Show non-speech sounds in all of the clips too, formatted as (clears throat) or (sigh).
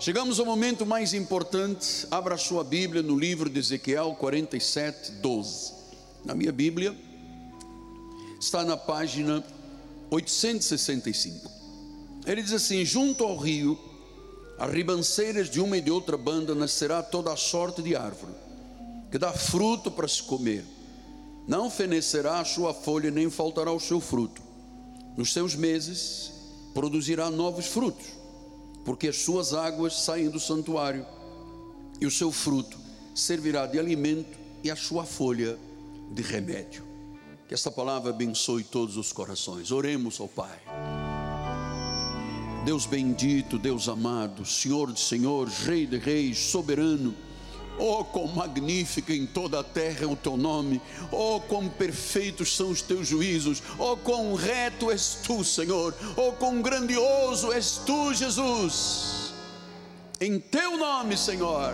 Chegamos ao momento mais importante. Abra sua Bíblia no livro de Ezequiel 47, 12. Na minha Bíblia, está na página 865. Ele diz assim: Junto ao rio, as ribanceiras de uma e de outra banda, nascerá toda a sorte de árvore, que dá fruto para se comer. Não fenecerá a sua folha, nem faltará o seu fruto. Nos seus meses, produzirá novos frutos porque as suas águas saem do santuário, e o seu fruto servirá de alimento e a sua folha de remédio. Que esta palavra abençoe todos os corações. Oremos ao Pai. Deus bendito, Deus amado, Senhor de senhores, Rei de reis, soberano Oh, quão magnífico em toda a terra é o teu nome. Oh, quão perfeitos são os teus juízos. Oh, quão reto és tu, Senhor. Oh, quão grandioso és tu, Jesus. Em teu nome, Senhor,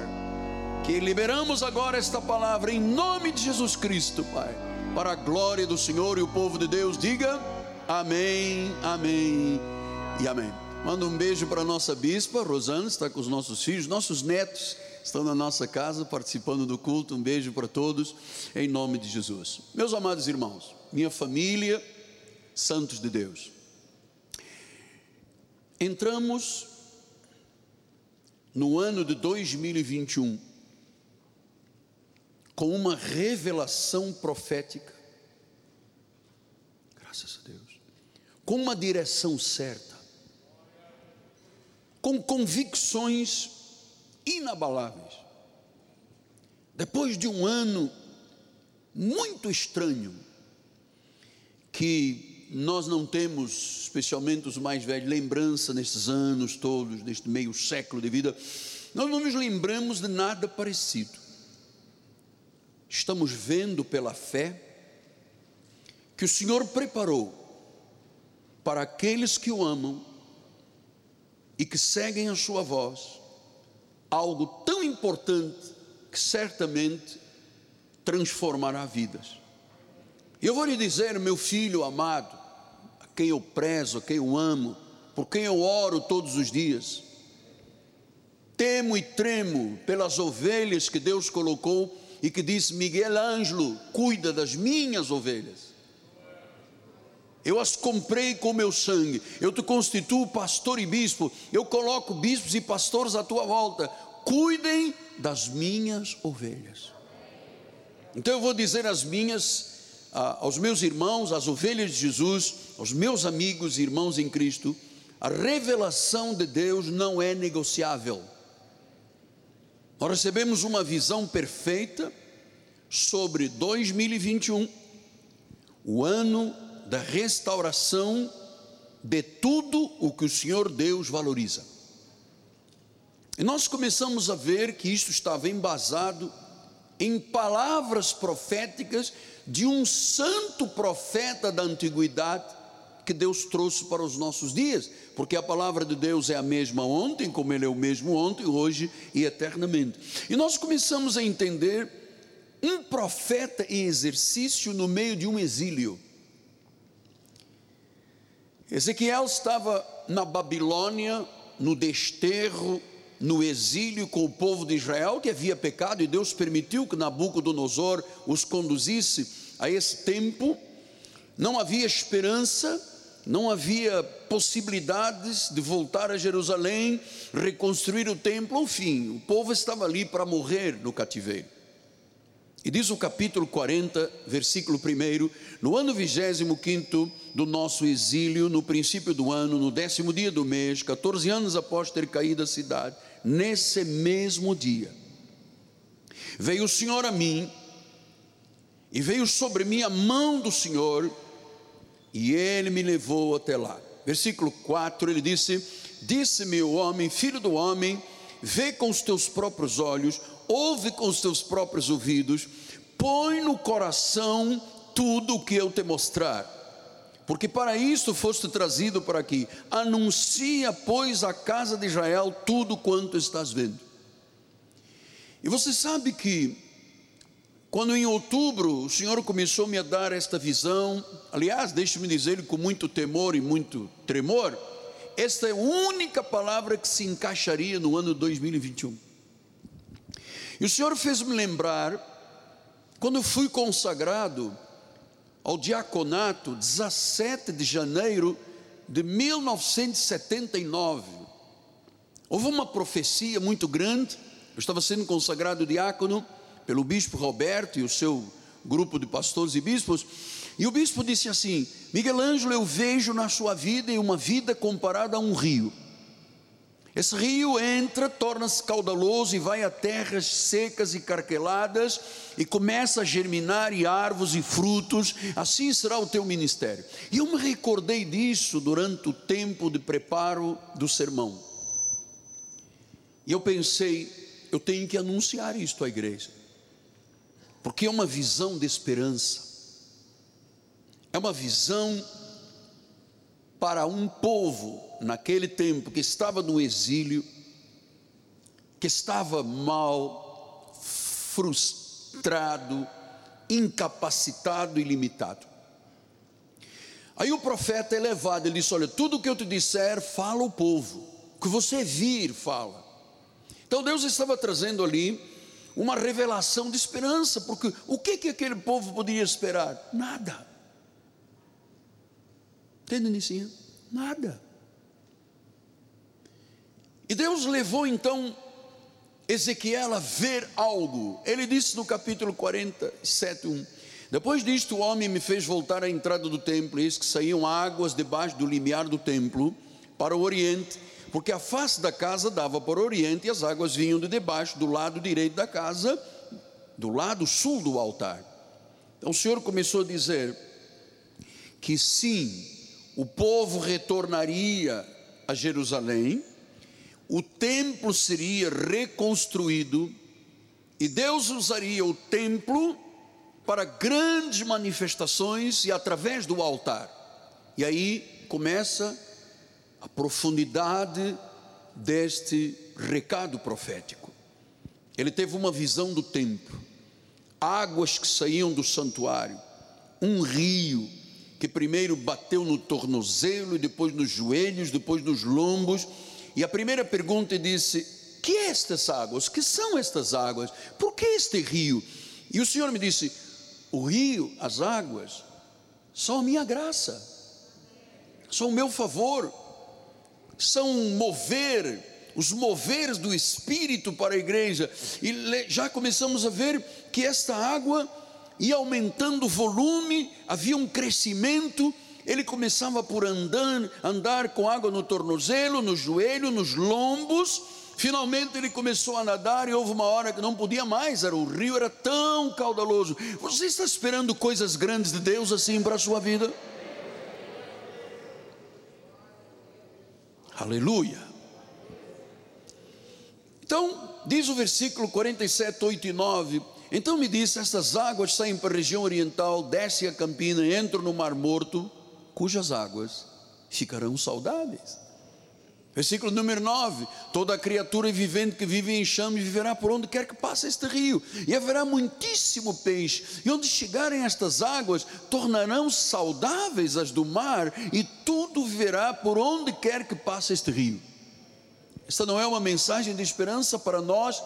que liberamos agora esta palavra em nome de Jesus Cristo, Pai, para a glória do Senhor e o povo de Deus, diga amém, amém e amém. Manda um beijo para a nossa bispa, Rosana, está com os nossos filhos, nossos netos estão na nossa casa participando do culto. Um beijo para todos, em nome de Jesus. Meus amados irmãos, minha família, santos de Deus, entramos no ano de 2021 com uma revelação profética, graças a Deus, com uma direção certa, com convicções inabaláveis. Depois de um ano muito estranho, que nós não temos, especialmente os mais velhos, lembrança nesses anos todos, neste meio século de vida, nós não nos lembramos de nada parecido. Estamos vendo pela fé que o Senhor preparou para aqueles que o amam e que seguem a sua voz algo tão importante que certamente transformará vidas. Eu vou lhe dizer, meu filho amado, a quem eu prezo, a quem eu amo, por quem eu oro todos os dias, temo e tremo pelas ovelhas que Deus colocou e que disse: Miguel Ângelo, cuida das minhas ovelhas. Eu as comprei com meu sangue. Eu te constituo pastor e bispo. Eu coloco bispos e pastores à tua volta. Cuidem das minhas ovelhas. Então eu vou dizer às minhas, aos meus irmãos, às ovelhas de Jesus, aos meus amigos e irmãos em Cristo, a revelação de Deus não é negociável. Nós recebemos uma visão perfeita sobre 2021, o ano da restauração de tudo o que o Senhor Deus valoriza. E nós começamos a ver que isto estava embasado em palavras proféticas de um santo profeta da antiguidade que Deus trouxe para os nossos dias, porque a palavra de Deus é a mesma ontem, como ele é o mesmo ontem, hoje e eternamente. E nós começamos a entender um profeta em exercício no meio de um exílio. Ezequiel estava na Babilônia, no desterro, no exílio com o povo de Israel que havia pecado e Deus permitiu que Nabucodonosor os conduzisse a esse tempo. Não havia esperança, não havia possibilidades de voltar a Jerusalém, reconstruir o templo, enfim, o povo estava ali para morrer no cativeiro. E diz o capítulo 40, versículo 1: No ano vigésimo quinto do nosso exílio, no princípio do ano, no décimo dia do mês, 14 anos após ter caído a cidade, nesse mesmo dia, veio o Senhor a mim, e veio sobre mim a mão do Senhor, e ele me levou até lá. Versículo 4, ele disse: Disse-me o homem, filho do homem, vê com os teus próprios olhos ouve com os teus próprios ouvidos, põe no coração tudo o que eu te mostrar. Porque para isso foste trazido para aqui. Anuncia, pois, à casa de Israel tudo quanto estás vendo. E você sabe que, quando em outubro o Senhor começou a me dar esta visão, aliás, deixe-me dizer com muito temor e muito tremor, esta é a única palavra que se encaixaria no ano 2021. E o Senhor fez-me lembrar, quando fui consagrado ao diaconato, 17 de janeiro de 1979. Houve uma profecia muito grande. Eu estava sendo consagrado diácono pelo bispo Roberto e o seu grupo de pastores e bispos, e o bispo disse assim: Miguel Ângelo, eu vejo na sua vida uma vida comparada a um rio. Esse rio entra, torna-se caudaloso e vai a terras secas e carqueladas e começa a germinar e árvores e frutos. Assim será o teu ministério. E eu me recordei disso durante o tempo de preparo do sermão. E eu pensei, eu tenho que anunciar isto à igreja porque é uma visão de esperança, é uma visão para um povo naquele tempo que estava no exílio, que estava mal, frustrado, incapacitado e limitado. Aí o profeta é levado, ele disse: Olha, tudo que eu te disser, fala o povo, o que você vir, fala. Então Deus estava trazendo ali uma revelação de esperança, porque o que, que aquele povo podia esperar? Nada. Entende, Nicinha? Nada. E Deus levou então Ezequiel a ver algo. Ele disse no capítulo 47, 1: Depois disto, o homem me fez voltar à entrada do templo, eis que saíam águas debaixo do limiar do templo para o oriente porque a face da casa dava para o oriente e as águas vinham de debaixo, do lado direito da casa, do lado sul do altar. Então o Senhor começou a dizer que sim, o povo retornaria a Jerusalém, o templo seria reconstruído e Deus usaria o templo para grandes manifestações e através do altar. E aí começa a profundidade deste recado profético. Ele teve uma visão do templo, águas que saíam do santuário, um rio que primeiro bateu no tornozelo depois nos joelhos, depois nos lombos. E a primeira pergunta disse: Que é estas águas? Que são estas águas? Por que este rio? E o Senhor me disse: O rio, as águas, são a minha graça, são o meu favor são mover, os moveres do Espírito para a igreja, e já começamos a ver que esta água ia aumentando o volume, havia um crescimento, ele começava por andar, andar com água no tornozelo, no joelho, nos lombos, finalmente ele começou a nadar e houve uma hora que não podia mais, era o rio era tão caudaloso. Você está esperando coisas grandes de Deus assim para a sua vida? Aleluia. Então, diz o versículo 47, 8 e 9: Então me disse: Estas águas saem para a região oriental, descem a campina, entram no Mar Morto, cujas águas ficarão saudáveis. Versículo número 9: Toda criatura vivente que vive em chame viverá por onde quer que passe este rio, e haverá muitíssimo peixe, e onde chegarem estas águas, tornarão saudáveis as do mar, e tudo viverá por onde quer que passe este rio. Esta não é uma mensagem de esperança para nós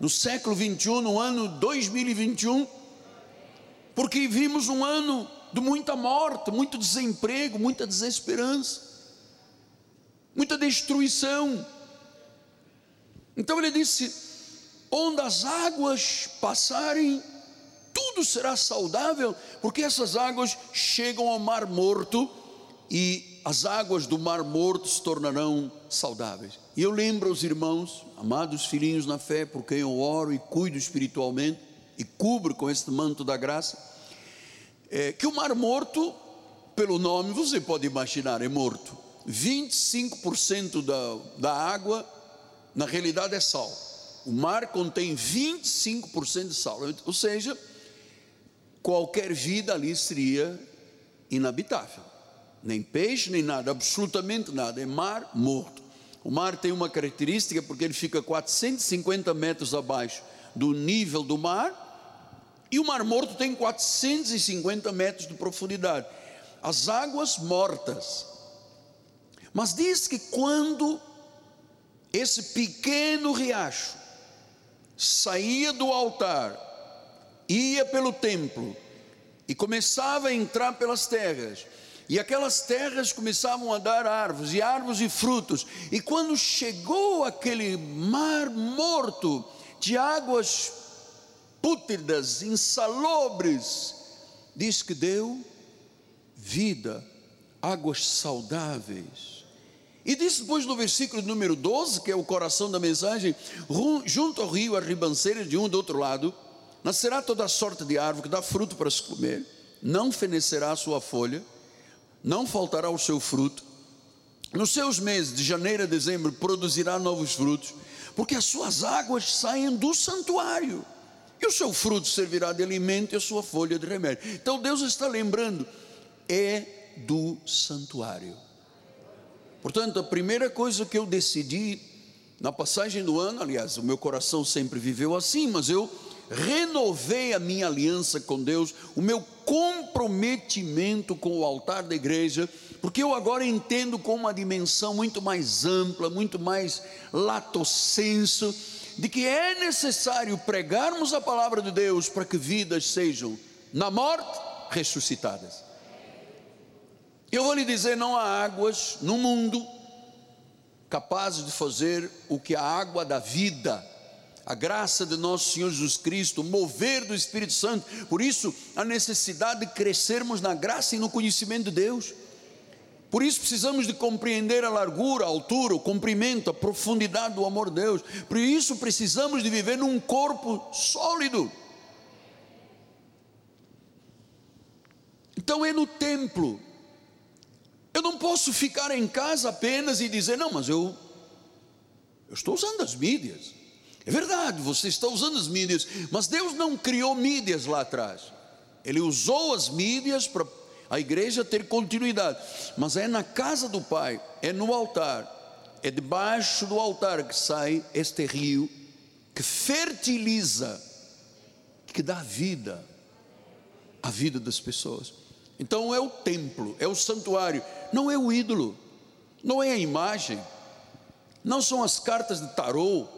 no século 21, no ano 2021, porque vimos um ano de muita morte, muito desemprego, muita desesperança muita destruição. Então ele disse: onde as águas passarem, tudo será saudável, porque essas águas chegam ao Mar Morto e as águas do Mar Morto se tornarão saudáveis. E eu lembro aos irmãos, amados filhinhos na fé, por quem eu oro e cuido espiritualmente e cubro com este manto da graça, é, que o Mar Morto, pelo nome, você pode imaginar, é morto. 25% da, da água, na realidade, é sal. O mar contém 25% de sal, ou seja, qualquer vida ali seria inabitável. Nem peixe, nem nada, absolutamente nada. É mar morto. O mar tem uma característica porque ele fica 450 metros abaixo do nível do mar, e o mar morto tem 450 metros de profundidade. As águas mortas Mas diz que quando esse pequeno riacho saía do altar, ia pelo templo e começava a entrar pelas terras, e aquelas terras começavam a dar árvores, e árvores e frutos. E quando chegou aquele mar morto de águas pútridas, insalubres, diz que deu vida, águas saudáveis. E diz depois no versículo número 12, que é o coração da mensagem: junto ao rio, a ribanceira de um do outro lado, nascerá toda sorte de árvore que dá fruto para se comer, não fenecerá a sua folha não faltará o seu fruto. Nos seus meses, de janeiro a dezembro, produzirá novos frutos, porque as suas águas saem do santuário, e o seu fruto servirá de alimento e a sua folha de remédio. Então Deus está lembrando, é do santuário. Portanto, a primeira coisa que eu decidi na passagem do ano, aliás, o meu coração sempre viveu assim, mas eu renovei a minha aliança com Deus, o meu comprometimento com o altar da igreja, porque eu agora entendo com uma dimensão muito mais ampla, muito mais lato senso, de que é necessário pregarmos a palavra de Deus para que vidas sejam, na morte, ressuscitadas. Eu vou lhe dizer: não há águas no mundo capazes de fazer o que a água da vida a graça de nosso Senhor Jesus Cristo, o mover do Espírito Santo. Por isso, a necessidade de crescermos na graça e no conhecimento de Deus. Por isso precisamos de compreender a largura, a altura, o comprimento, a profundidade do amor de Deus. Por isso precisamos de viver num corpo sólido. Então é no templo. Eu não posso ficar em casa apenas e dizer, não, mas eu, eu estou usando as mídias. É verdade, você está usando as mídias, mas Deus não criou mídias lá atrás. Ele usou as mídias para a igreja ter continuidade, mas é na casa do Pai, é no altar, é debaixo do altar que sai este rio que fertiliza, que dá vida à vida das pessoas. Então é o templo, é o santuário, não é o ídolo, não é a imagem, não são as cartas de tarô,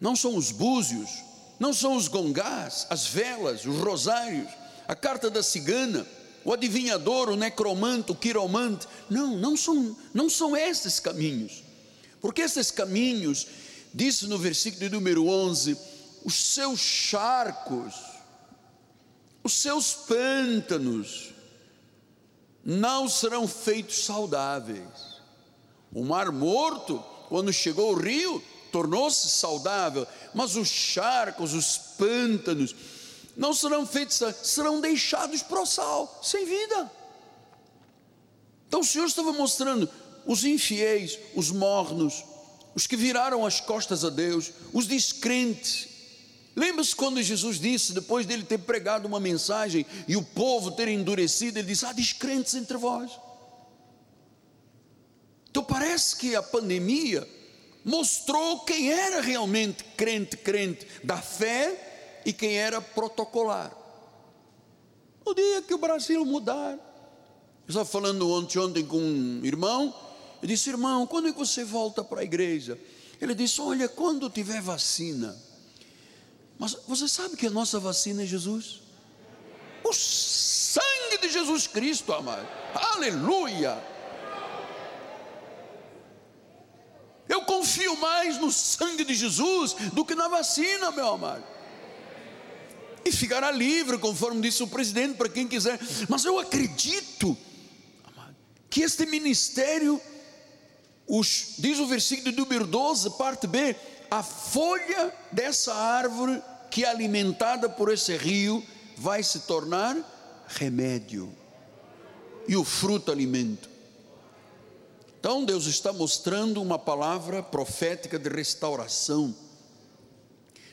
não são os búzios, não são os gongás, as velas, os rosários, a carta da cigana, o adivinhador, o necromante, o quiromante. Não, não são, não são esses caminhos. Porque esses caminhos, disse no versículo número 11, os seus charcos, os seus pântanos, não serão feitos saudáveis. O mar morto, quando chegou o rio, tornou-se saudável, mas os charcos, os pântanos, não serão feitos, serão deixados para o sal, sem vida. Então o Senhor estava mostrando os infiéis, os mornos, os que viraram as costas a Deus, os descrentes. Lembra-se quando Jesus disse, depois dele ter pregado uma mensagem e o povo ter endurecido, ele disse: há descrentes entre vós. Então parece que a pandemia mostrou quem era realmente crente, crente da fé e quem era protocolar. No dia que o Brasil mudar, eu estava falando ontem, ontem com um irmão, eu disse, irmão, quando é que você volta para a igreja? Ele disse, olha, quando tiver vacina. Mas você sabe que a nossa vacina é Jesus? O sangue de Jesus Cristo, amado. Aleluia! Eu confio mais no sangue de Jesus do que na vacina, meu amado. E ficará livre, conforme disse o presidente, para quem quiser. Mas eu acredito que este ministério, os, diz o versículo número 12, parte B, a folha dessa árvore que é alimentada por esse rio vai se tornar remédio e o fruto alimento. Então Deus está mostrando uma palavra profética de restauração,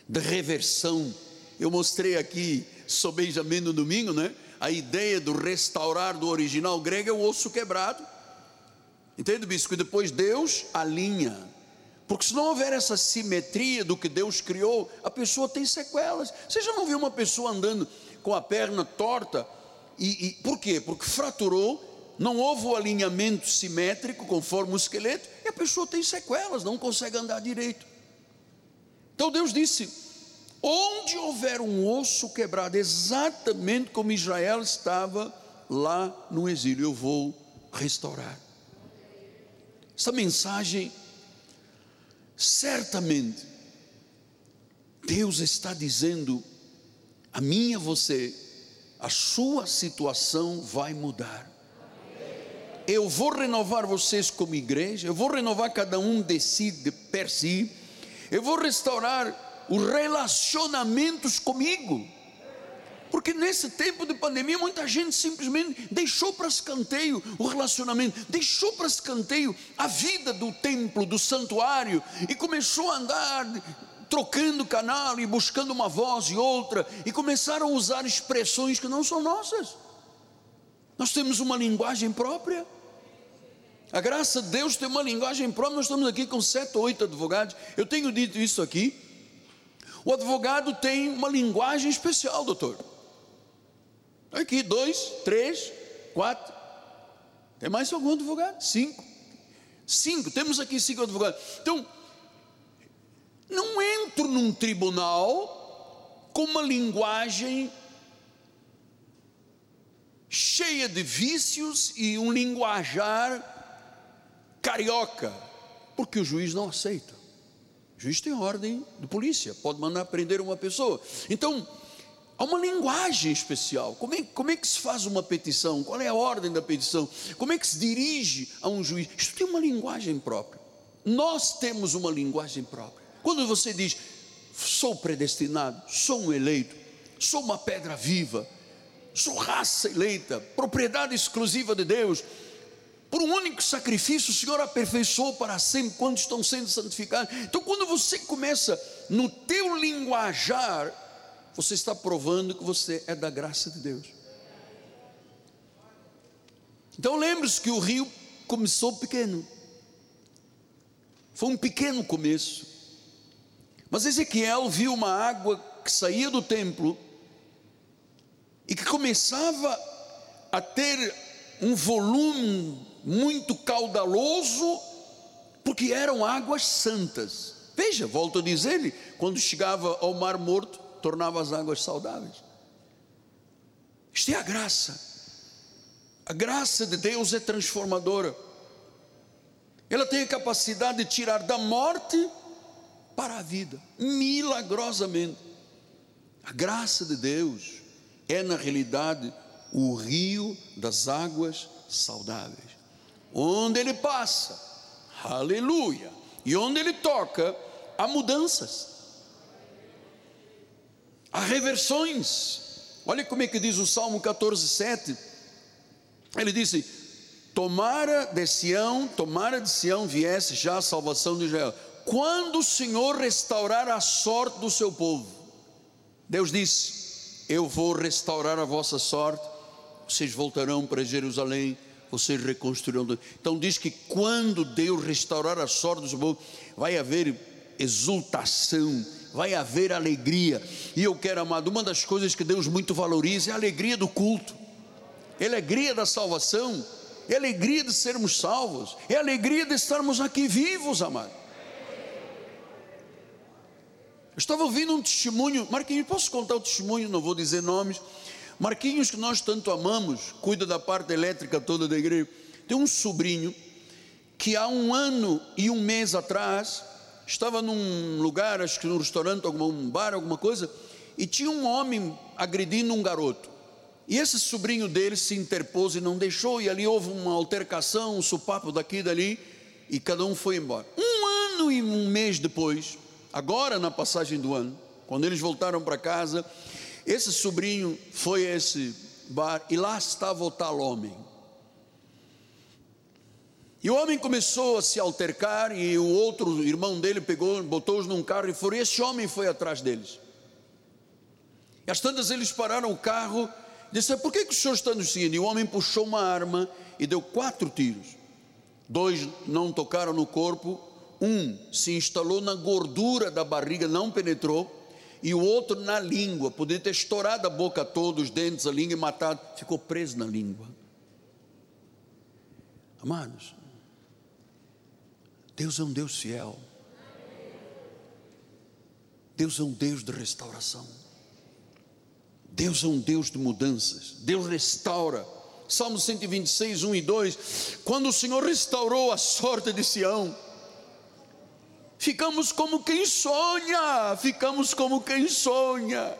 de reversão. Eu mostrei aqui, sobejamente no domingo, né? A ideia do restaurar do original grego é o osso quebrado. Entende, bispo? E depois Deus alinha. Porque se não houver essa simetria do que Deus criou, a pessoa tem sequelas. Você já não viu uma pessoa andando com a perna torta? E, e por quê? Porque fraturou não houve o alinhamento simétrico conforme o esqueleto, e a pessoa tem sequelas, não consegue andar direito. Então Deus disse: onde houver um osso quebrado, exatamente como Israel estava lá no exílio, eu vou restaurar. Essa mensagem, certamente, Deus está dizendo a mim e a você, a sua situação vai mudar. Eu vou renovar vocês como igreja, eu vou renovar cada um de si, de per si, eu vou restaurar os relacionamentos comigo. Porque nesse tempo de pandemia, muita gente simplesmente deixou para escanteio o relacionamento, deixou para escanteio a vida do templo, do santuário, e começou a andar trocando canal e buscando uma voz e outra, e começaram a usar expressões que não são nossas. Nós temos uma linguagem própria. A graça de Deus tem uma linguagem própria. Nós estamos aqui com sete ou oito advogados. Eu tenho dito isso aqui. O advogado tem uma linguagem especial, doutor. Aqui, dois, três, quatro. Tem mais algum advogado? Cinco. Cinco. Temos aqui cinco advogados. Então, não entro num tribunal com uma linguagem cheia de vícios e um linguajar carioca, porque o juiz não aceita. O juiz tem ordem de polícia, pode mandar prender uma pessoa. Então, há uma linguagem especial. Como é, como é que se faz uma petição? Qual é a ordem da petição? Como é que se dirige a um juiz? Isso tem uma linguagem própria. Nós temos uma linguagem própria. Quando você diz, sou predestinado, sou um eleito, sou uma pedra viva, sou raça eleita, propriedade exclusiva de Deus, por um único sacrifício, o Senhor aperfeiçoou para sempre quando estão sendo santificados. Então, quando você começa no teu linguajar, você está provando que você é da graça de Deus. Então, lembre-se que o rio começou pequeno. Foi um pequeno começo. Mas Ezequiel viu uma água que saía do templo e que começava a ter um volume muito caudaloso, porque eram águas santas. Veja, volto a dizer-lhe, quando chegava ao Mar Morto, tornava as águas saudáveis. Isto é a graça. A graça de Deus é transformadora. Ela tem a capacidade de tirar da morte para a vida, milagrosamente. A graça de Deus é, na realidade, o rio das águas saudáveis. Onde ele passa, aleluia, e onde ele toca, há mudanças, há reversões. Olha como é que diz o Salmo 14, 7. Ele disse: Tomara de Sião, tomara de Sião viesse já a salvação de Israel. Quando o Senhor restaurar a sorte do seu povo, Deus disse: Eu vou restaurar a vossa sorte, vocês voltarão para Jerusalém vocês reconstruirão. Então diz que quando Deus restaurar a sorte do seu povo, vai haver exultação, vai haver alegria. E eu quero, amado, uma das coisas que Deus muito valoriza é a alegria do culto, é a alegria da salvação, é a alegria de sermos salvos, é a alegria de estarmos aqui vivos, amado. Eu estava ouvindo um testemunho, Marquinhos, posso contar o testemunho? Não vou dizer nomes Marquinhos, que nós tanto amamos, cuida da parte elétrica toda da igreja. Tem um sobrinho que há um ano e um mês atrás estava num lugar, acho que num restaurante, algum um bar, alguma coisa, e tinha um homem agredindo um garoto. E esse sobrinho dele se interpôs e não deixou, e ali houve uma altercação, um supapo daqui e dali, e cada um foi embora. Um ano e um mês depois, agora na passagem do ano, quando eles voltaram para casa, esse sobrinho foi a esse bar e lá estava o tal homem. E o homem começou a se altercar e o outro irmão dele pegou, botou-os num carro e foi. E esse homem foi atrás deles. E às tantas eles pararam o carro e disseram: Por que, que o senhor está nos seguindo? E o homem puxou uma arma e deu quatro tiros. Dois não tocaram no corpo, um se instalou na gordura da barriga, não penetrou e o outro na língua, podia ter estourado a boca toda, os dentes, a língua e matado, ficou preso na língua. Amados, Deus é um Deus fiel. Deus é um Deus de restauração. Deus é um Deus de mudanças. Deus restaura. Salmo 126, 1 e 2. Quando o Senhor restaurou a sorte de Sião, ficamos como quem sonha, ficamos como quem sonha.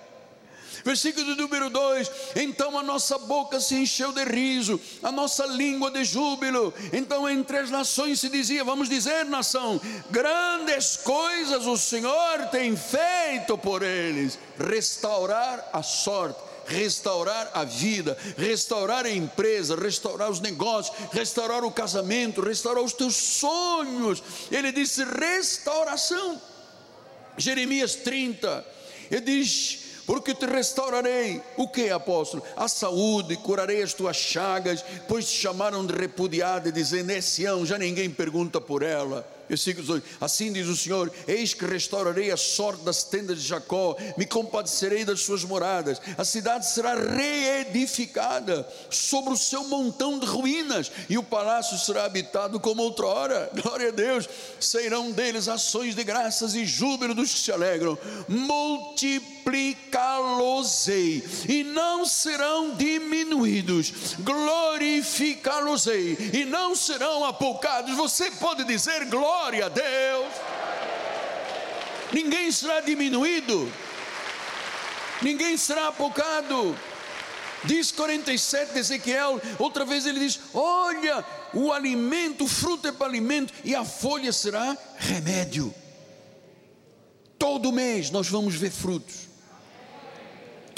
Versículo número 2: Então a nossa boca se encheu de riso, a nossa língua de júbilo. Então entre as nações se dizia: Vamos dizer, nação, grandes coisas o Senhor tem feito por eles restaurar a sorte restaurar a vida, restaurar a empresa, restaurar os negócios, restaurar o casamento, restaurar os teus sonhos. Ele disse restauração. Jeremias 30, ele diz: porque te restaurarei. O que, apóstolo? A saúde, curarei as tuas chagas, pois te chamaram de repudiada, dizendo: é Sião, já ninguém pergunta por ela versículo 2: Assim diz o Senhor: Eis que restaurarei a sorte das tendas de Jacó, me compadecerei das suas moradas, a cidade será reedificada sobre o seu montão de ruínas, e o palácio será habitado como outrora. (laughs) Glória a Deus, serão deles ações de graças e júbilo dos que se alegram, multiplicá-los-ei, e não serão diminuídos, glorificá-los-ei, e não serão apoucados. Você pode dizer glória Glória a Deus. Ninguém será diminuído, ninguém será apocado. Diz 47 de Ezequiel, outra vez ele diz: Olha, o alimento, o fruto é para alimento, e a folha será remédio. Todo mês nós vamos ver frutos,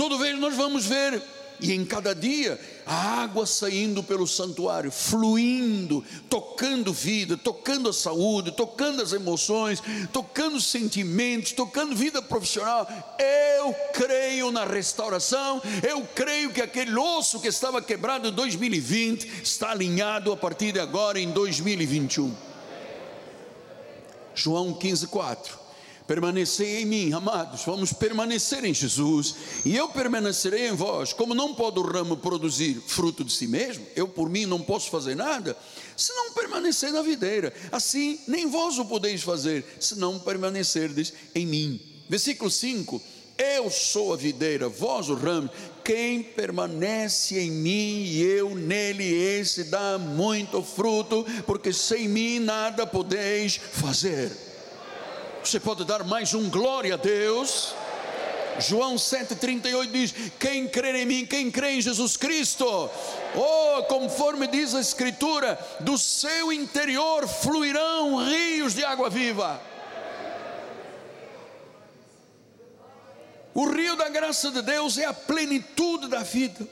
todo mês nós vamos ver e em cada dia a água saindo pelo santuário, fluindo, tocando vida, tocando a saúde, tocando as emoções, tocando os sentimentos, tocando vida profissional. Eu creio na restauração, eu creio que aquele osso que estava quebrado em 2020 está alinhado a partir de agora em 2021. João 15, 4 permanecei em mim, amados, vamos permanecer em Jesus, e eu permanecerei em vós. Como não pode o ramo produzir fruto de si mesmo, eu por mim não posso fazer nada, se não permanecer na videira, assim nem vós o podeis fazer, se não permanecerdes em mim. Versículo 5: Eu sou a videira, vós o ramo, quem permanece em mim e eu nele, esse dá muito fruto, porque sem mim nada podeis fazer. Você pode dar mais um glória a Deus? João 7,38 diz: Quem crê em mim, quem crê em Jesus Cristo, oh, conforme diz a Escritura, do seu interior fluirão rios de água viva. O rio da graça de Deus é a plenitude da vida.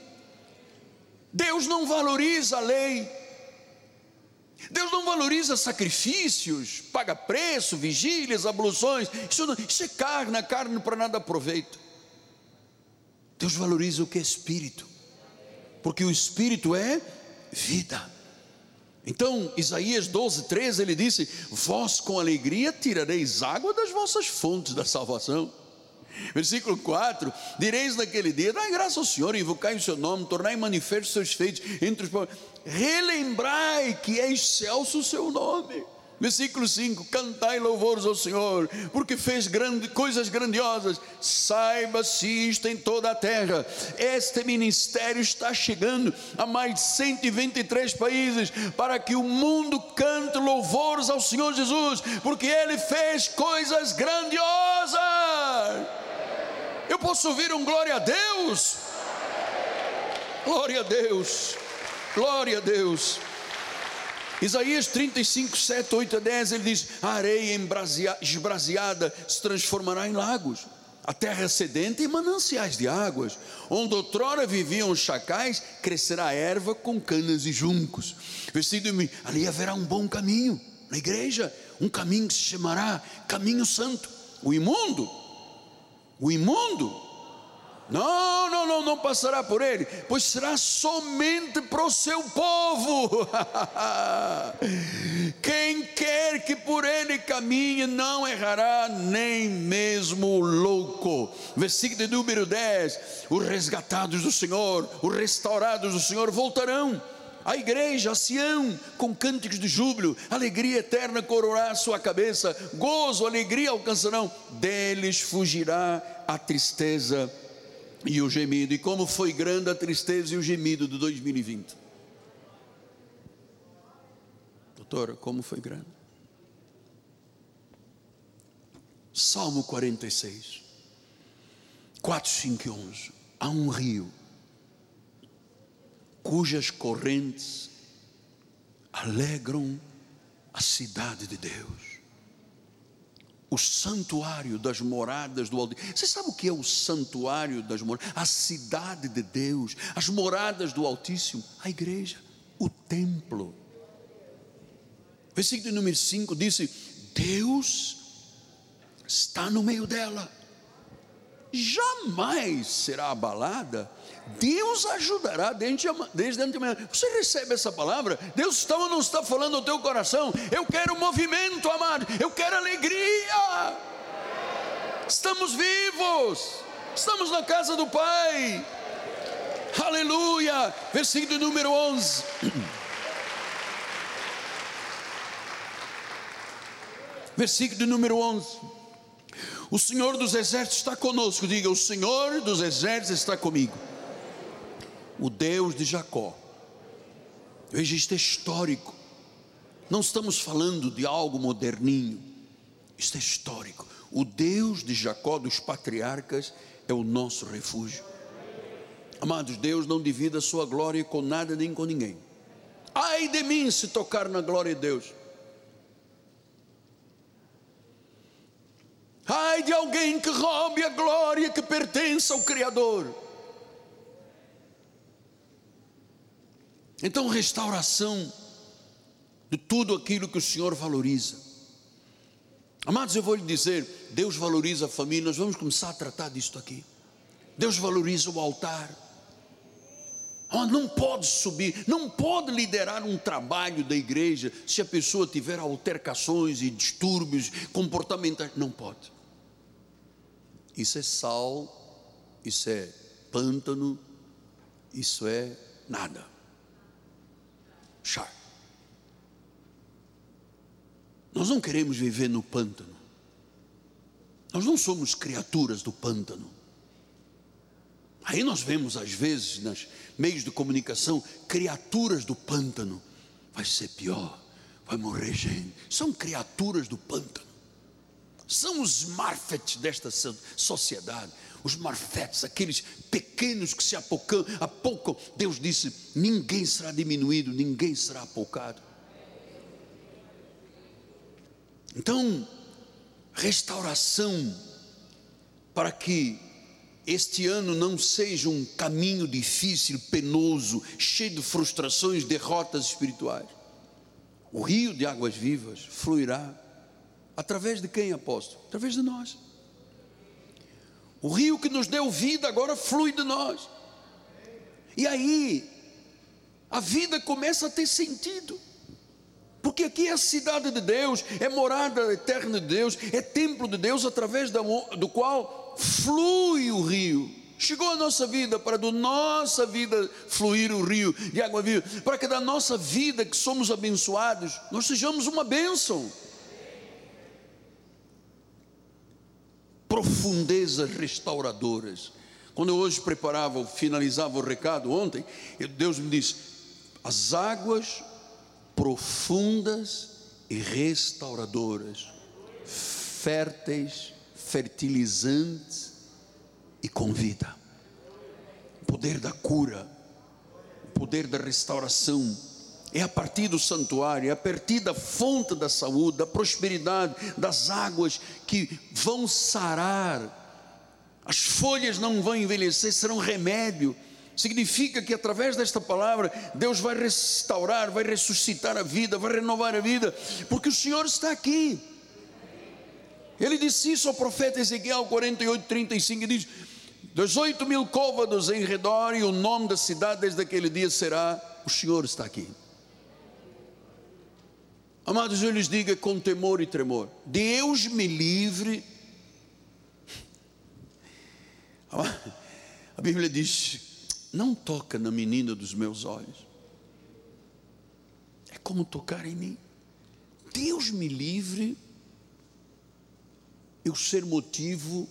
Deus não valoriza a lei, Deus não valoriza sacrifícios, paga preço, vigílias, abluções. Isso, não, isso é carne, a carne para nada aproveita. Deus valoriza o que é espírito, porque o espírito é vida. Então, Isaías 12, 13, ele disse: Vós com alegria tirareis água das vossas fontes da salvação. Versículo 4: Direis naquele dia: Dai graça ao Senhor, invocai o seu nome, tornai manifestos seus feitos entre os povos, relembrai que é excelso o seu nome. Versículo 5: Cantai louvores ao Senhor, porque fez grande, coisas grandiosas. Saiba-se isto em toda a terra. Este ministério está chegando a mais de 123 países, para que o mundo cante louvores ao Senhor Jesus, porque Ele fez coisas grandiosas. Eu posso ouvir um glória a Deus? Glória a Deus, glória a Deus. Isaías 35, 7, 8 a 10, ele diz: A areia esbraseada se transformará em lagos, a terra sedenta em mananciais de águas, onde outrora viviam os chacais, crescerá erva com canas e juncos. Versículo ali haverá um bom caminho na igreja, um caminho que se chamará caminho santo. O imundo o imundo, não, não, não, não passará por ele, pois será somente para o seu povo. (laughs) Quem quer que por ele caminhe não errará, nem mesmo o louco. Versículo número 10: Os resgatados do Senhor, os restaurados do Senhor voltarão a igreja, a Sião, com cânticos de júbilo, alegria eterna coroará sua cabeça, gozo, alegria alcançarão, deles fugirá a tristeza e o gemido. E como foi grande a tristeza e o gemido de 2020. Doutora, como foi grande? Salmo 46, 4, 5 e 11. Há um rio cujas correntes alegram a cidade de Deus. O santuário das moradas do Altíssimo. Você sabe o que é o santuário das moradas? A cidade de Deus, as moradas do Altíssimo, a igreja, o templo. Versículo número 5 disse: Deus está no meio dela, jamais será abalada Deus ajudará desde antemão. Você recebe essa palavra? Deus está ou não está falando ao teu coração? Eu quero movimento, amado. Eu quero alegria. Estamos vivos. Estamos na casa do Pai. Aleluia. Versículo número 11. (clears throat) Versículo número 11. O Senhor dos exércitos está conosco. Diga: O Senhor dos exércitos está comigo o Deus de Jacó. Veja, isto é histórico. Não estamos falando de algo moderninho. Isto é histórico. O Deus de Jacó, dos patriarcas, é o nosso refúgio. Amados, Deus não divide a sua glória com nada nem com ninguém. Ai de mim se tocar na glória de Deus. Ai de alguém que roube a glória que pertence ao Criador. Então, restauração de tudo aquilo que o Senhor valoriza. Amados, eu vou lhe dizer: Deus valoriza a família, nós vamos começar a tratar disto aqui. Deus valoriza o altar. Oh, não pode subir, não pode liderar um trabalho da igreja se a pessoa tiver altercações e distúrbios comportamentais. Não pode. Isso é sal, isso é pântano, isso é nada char. Nós não queremos viver no pântano. Nós não somos criaturas do pântano. Aí nós vemos às vezes nos meios de comunicação criaturas do pântano. Vai ser pior, vai morrer gente. São criaturas do pântano. São os marfets desta sociedade os marfetes, aqueles pequenos que se apocam, apocam. Deus disse: ninguém será diminuído, ninguém será apocado. Então, restauração, para que este ano não seja um caminho difícil, penoso, cheio de frustrações, derrotas espirituais. O rio de águas vivas fluirá através de quem, apóstolo? Através de nós. O rio que nos deu vida agora flui de nós. E aí, a vida começa a ter sentido. Porque aqui é a cidade de Deus, é morada eterna de Deus, é templo de Deus através do qual flui o rio. Chegou a nossa vida para da nossa vida fluir o rio de água viva, para que da nossa vida que somos abençoados, nós sejamos uma bênção. Profundezas restauradoras. Quando eu hoje preparava, finalizava o recado ontem, Deus me disse: as águas profundas e restauradoras, férteis, fertilizantes e com vida. O poder da cura, o poder da restauração é a partir do santuário, é a partir da fonte da saúde, da prosperidade, das águas que vão sarar. As folhas não vão envelhecer, serão remédio. Significa que através desta palavra, Deus vai restaurar, vai ressuscitar a vida, vai renovar a vida, porque o Senhor está aqui. Ele disse isso ao profeta Ezequiel 48, 35, e diz: 18 mil côvados em redor, e o nome da cidade desde aquele dia será: O Senhor está aqui. Amados, eu lhes digo com temor e tremor: Deus me livre. A Bíblia diz: Não toca na menina dos meus olhos. como tocar em mim. Deus me livre eu ser motivo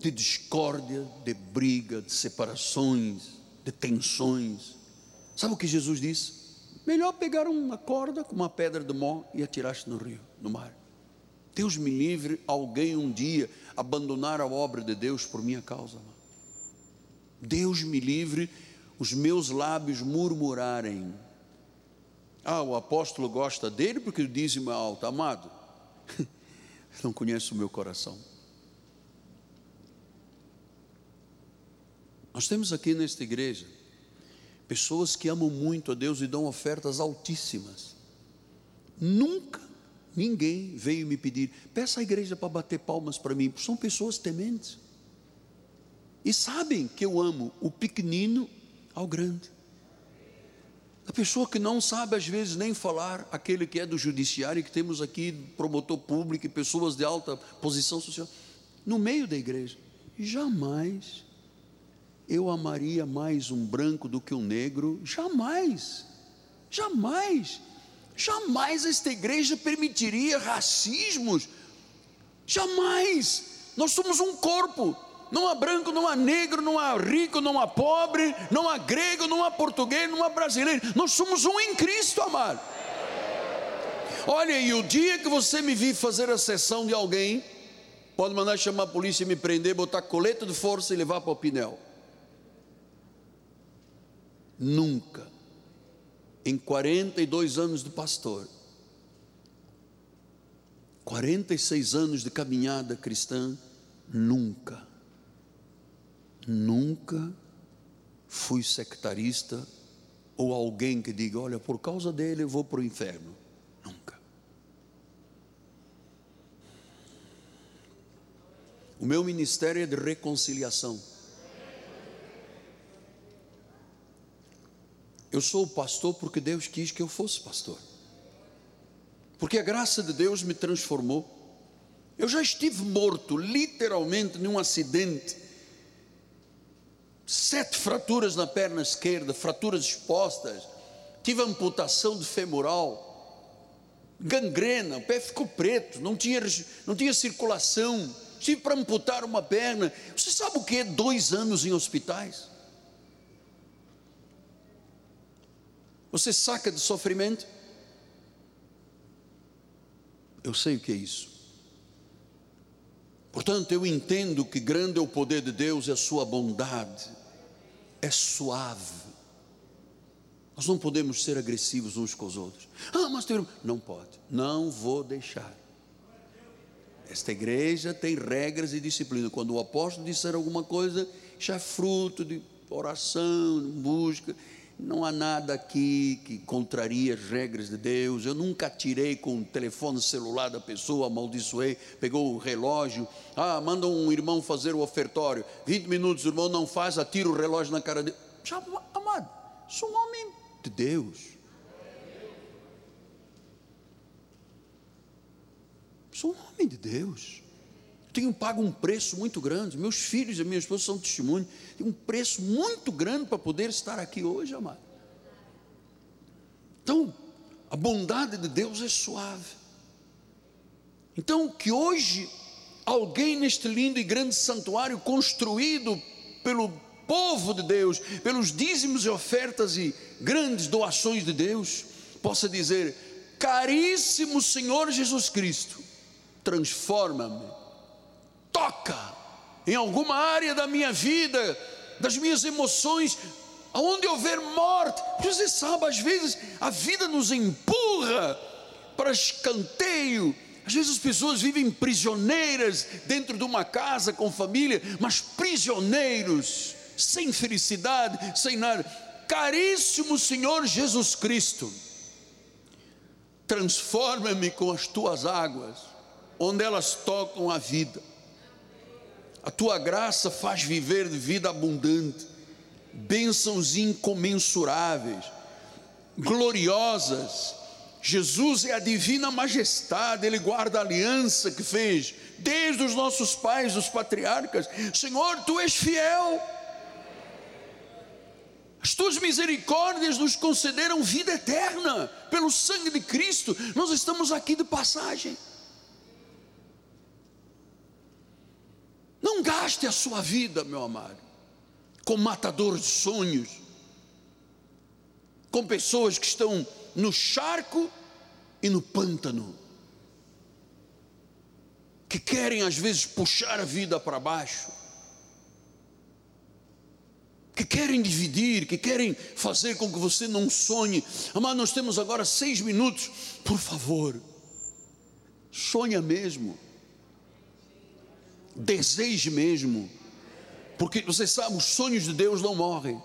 de discórdia, de briga, de separações, de tensões. Sabe o que Jesus disse? Melhor pegar uma corda com uma pedra de mó e atirar-se no rio, no mar. Deus me livre alguém um dia abandonar a obra de Deus por minha causa. Deus me livre os meus lábios murmurarem. Ah, o apóstolo gosta dele porque o dízimo é alto. Amado, (laughs) não conhece o meu coração. Nós temos aqui nesta igreja pessoas que amam muito a Deus e dão ofertas altíssimas. Nunca ninguém veio me pedir, peça à igreja para bater palmas para mim, são pessoas tementes. E sabem que eu amo o pequenino ao grande. A pessoa que não sabe às vezes nem falar, aquele que é do judiciário, que temos aqui promotor público e pessoas de alta posição social, no meio da igreja, jamais eu amaria mais um branco do que um negro, jamais, jamais, jamais esta igreja permitiria racismos, jamais, nós somos um corpo, não há branco, não há negro, não há rico, não há pobre, não há grego, não há português, não há brasileiro. Nós somos um em Cristo, amado. Olha, e o dia que você me vir fazer a sessão de alguém, pode mandar chamar a polícia e me prender, botar coleta de força e levar para o Pinel. Nunca, em 42 anos de pastor, 46 anos de caminhada cristã, nunca, nunca fui sectarista ou alguém que diga: olha, por causa dele eu vou para o inferno. Nunca. O meu ministério é de reconciliação. Eu sou pastor porque Deus quis que eu fosse pastor. Porque a graça de Deus me transformou. Eu já estive morto, literalmente, num acidente. Sete fraturas na perna esquerda, fraturas expostas. Tive amputação de femoral, gangrena, o pé ficou preto, não tinha, não tinha circulação. Tive para amputar uma perna. Você sabe o que é dois anos em hospitais? Você saca de sofrimento? Eu sei o que é isso. Portanto, eu entendo que grande é o poder de Deus e a sua bondade. É suave. Nós não podemos ser agressivos uns com os outros. Ah, mas tem... não pode. Não vou deixar. Esta igreja tem regras e disciplina. Quando o apóstolo disser alguma coisa, já é fruto de oração, busca. Não há nada aqui que contraria as regras de Deus. Eu nunca tirei com o telefone celular da pessoa, amaldiçoei, pegou o relógio. Ah, manda um irmão fazer o ofertório. 20 minutos, o irmão não faz, atira o relógio na cara dele. Já, amado, sou um homem de Deus. Sou um homem de Deus tenho pago um preço muito grande. Meus filhos e minha esposa são testemunhos. Tem um preço muito grande para poder estar aqui hoje, amado. Então, a bondade de Deus é suave. Então, que hoje alguém neste lindo e grande santuário construído pelo povo de Deus, pelos dízimos e ofertas e grandes doações de Deus, possa dizer: Caríssimo Senhor Jesus Cristo, transforma-me em alguma área da minha vida, das minhas emoções, aonde houver morte, você sabe, às vezes a vida nos empurra para escanteio. Às vezes as pessoas vivem prisioneiras dentro de uma casa com família, mas prisioneiros, sem felicidade, sem nada. Caríssimo Senhor Jesus Cristo, transforma-me com as tuas águas, onde elas tocam a vida a tua graça faz viver vida abundante, bênçãos incomensuráveis, gloriosas. Jesus é a divina majestade, Ele guarda a aliança que fez desde os nossos pais, os patriarcas. Senhor, tu és fiel. As tuas misericórdias nos concederam vida eterna pelo sangue de Cristo. Nós estamos aqui de passagem. Não gaste a sua vida, meu amado, com matadores de sonhos, com pessoas que estão no charco e no pântano, que querem às vezes puxar a vida para baixo, que querem dividir, que querem fazer com que você não sonhe. Amado, nós temos agora seis minutos, por favor, sonha mesmo deseje mesmo, porque você sabe, os sonhos de Deus não morrem.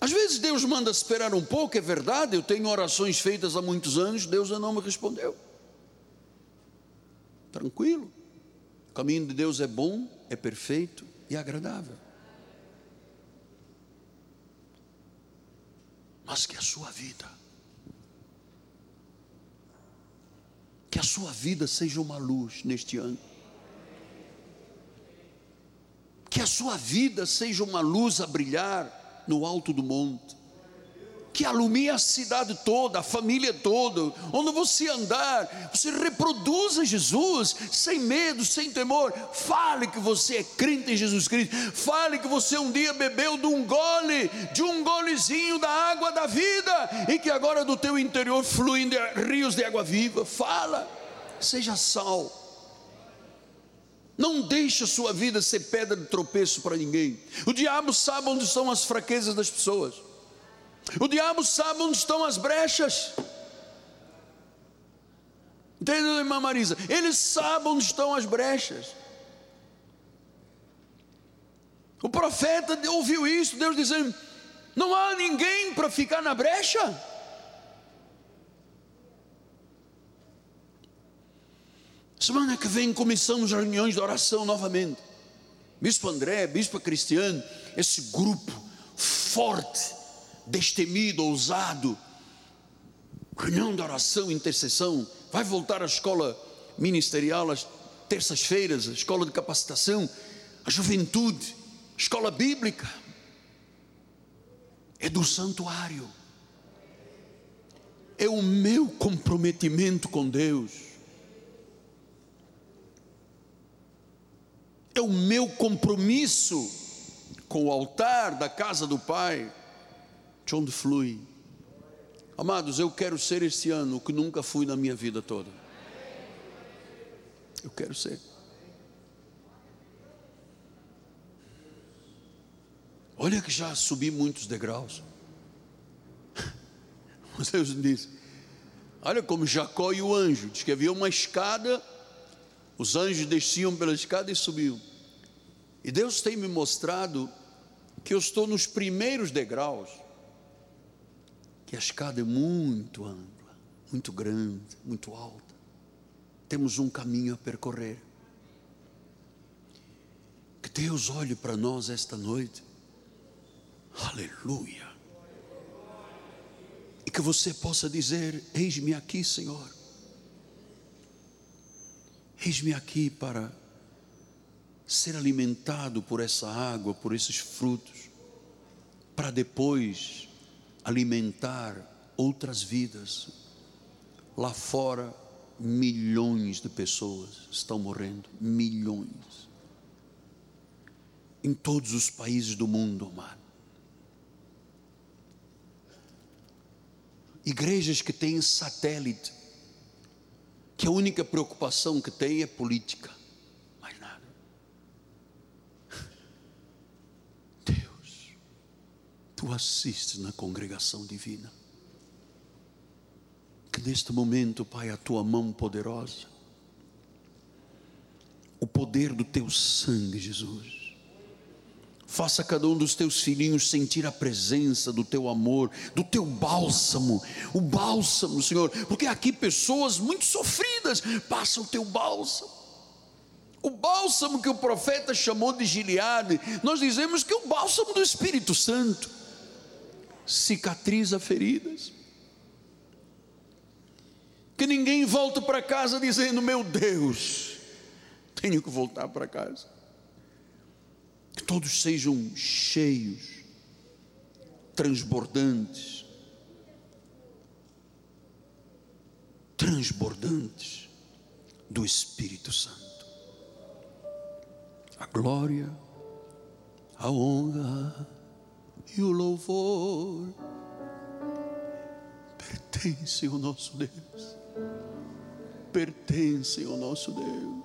Às vezes Deus manda esperar um pouco, é verdade, eu tenho orações feitas há muitos anos, Deus não me respondeu. Tranquilo, o caminho de Deus é bom, é perfeito e agradável. Mas que a sua vida, que a sua vida seja uma luz neste ano. Que a sua vida seja uma luz a brilhar no alto do monte, que alumie a cidade toda, a família toda, onde você andar, você reproduza Jesus sem medo, sem temor. Fale que você é crente em Jesus Cristo, fale que você um dia bebeu de um gole, de um golezinho da água da vida, e que agora do teu interior fluem rios de água viva. Fala, seja sal não deixe a sua vida ser pedra de tropeço para ninguém. O diabo sabe onde estão as fraquezas das pessoas. O diabo sabe onde estão as brechas. Entendeu, irmã Marisa? Ele sabe onde estão as brechas. O profeta ouviu isso, Deus dizendo: Não há ninguém para ficar na brecha. Semana que vem começamos reuniões de oração novamente. Bispo André, Bispo Cristiano, esse grupo forte, destemido, ousado, reunião de oração, intercessão, vai voltar à escola ministerial às terças-feiras, a escola de capacitação, a juventude, a escola bíblica, é do santuário, é o meu comprometimento com Deus é o meu compromisso com o altar da casa do Pai, de onde flui. Amados, eu quero ser esse ano o que nunca fui na minha vida toda. Eu quero ser. Olha que já subi muitos degraus. (laughs) Deus disse: Olha como Jacó e o anjo, diz que havia uma escada os anjos desciam pela escada e subiam. E Deus tem me mostrado que eu estou nos primeiros degraus, que a escada é muito ampla, muito grande, muito alta. Temos um caminho a percorrer. Que Deus olhe para nós esta noite. Aleluia. E que você possa dizer: Eis-me aqui, Senhor. Eis-me aqui para ser alimentado por essa água, por esses frutos, para depois alimentar outras vidas. Lá fora, milhões de pessoas estão morrendo, milhões. Em todos os países do mundo, amado. Igrejas que têm satélite que a única preocupação que tem é política, mais nada. Deus, tu assistes na congregação divina. Que neste momento, Pai, a tua mão poderosa, o poder do teu sangue, Jesus, Faça cada um dos teus filhinhos sentir a presença do teu amor, do teu bálsamo, o bálsamo, Senhor, porque aqui pessoas muito sofridas passam o teu bálsamo. O bálsamo que o profeta chamou de Gileade, nós dizemos que é o bálsamo do Espírito Santo cicatriza feridas. Que ninguém volte para casa dizendo: Meu Deus, tenho que voltar para casa que todos sejam cheios transbordantes. Transbordantes do Espírito Santo. A glória, a honra e o louvor pertencem ao nosso Deus. Pertencem ao nosso Deus.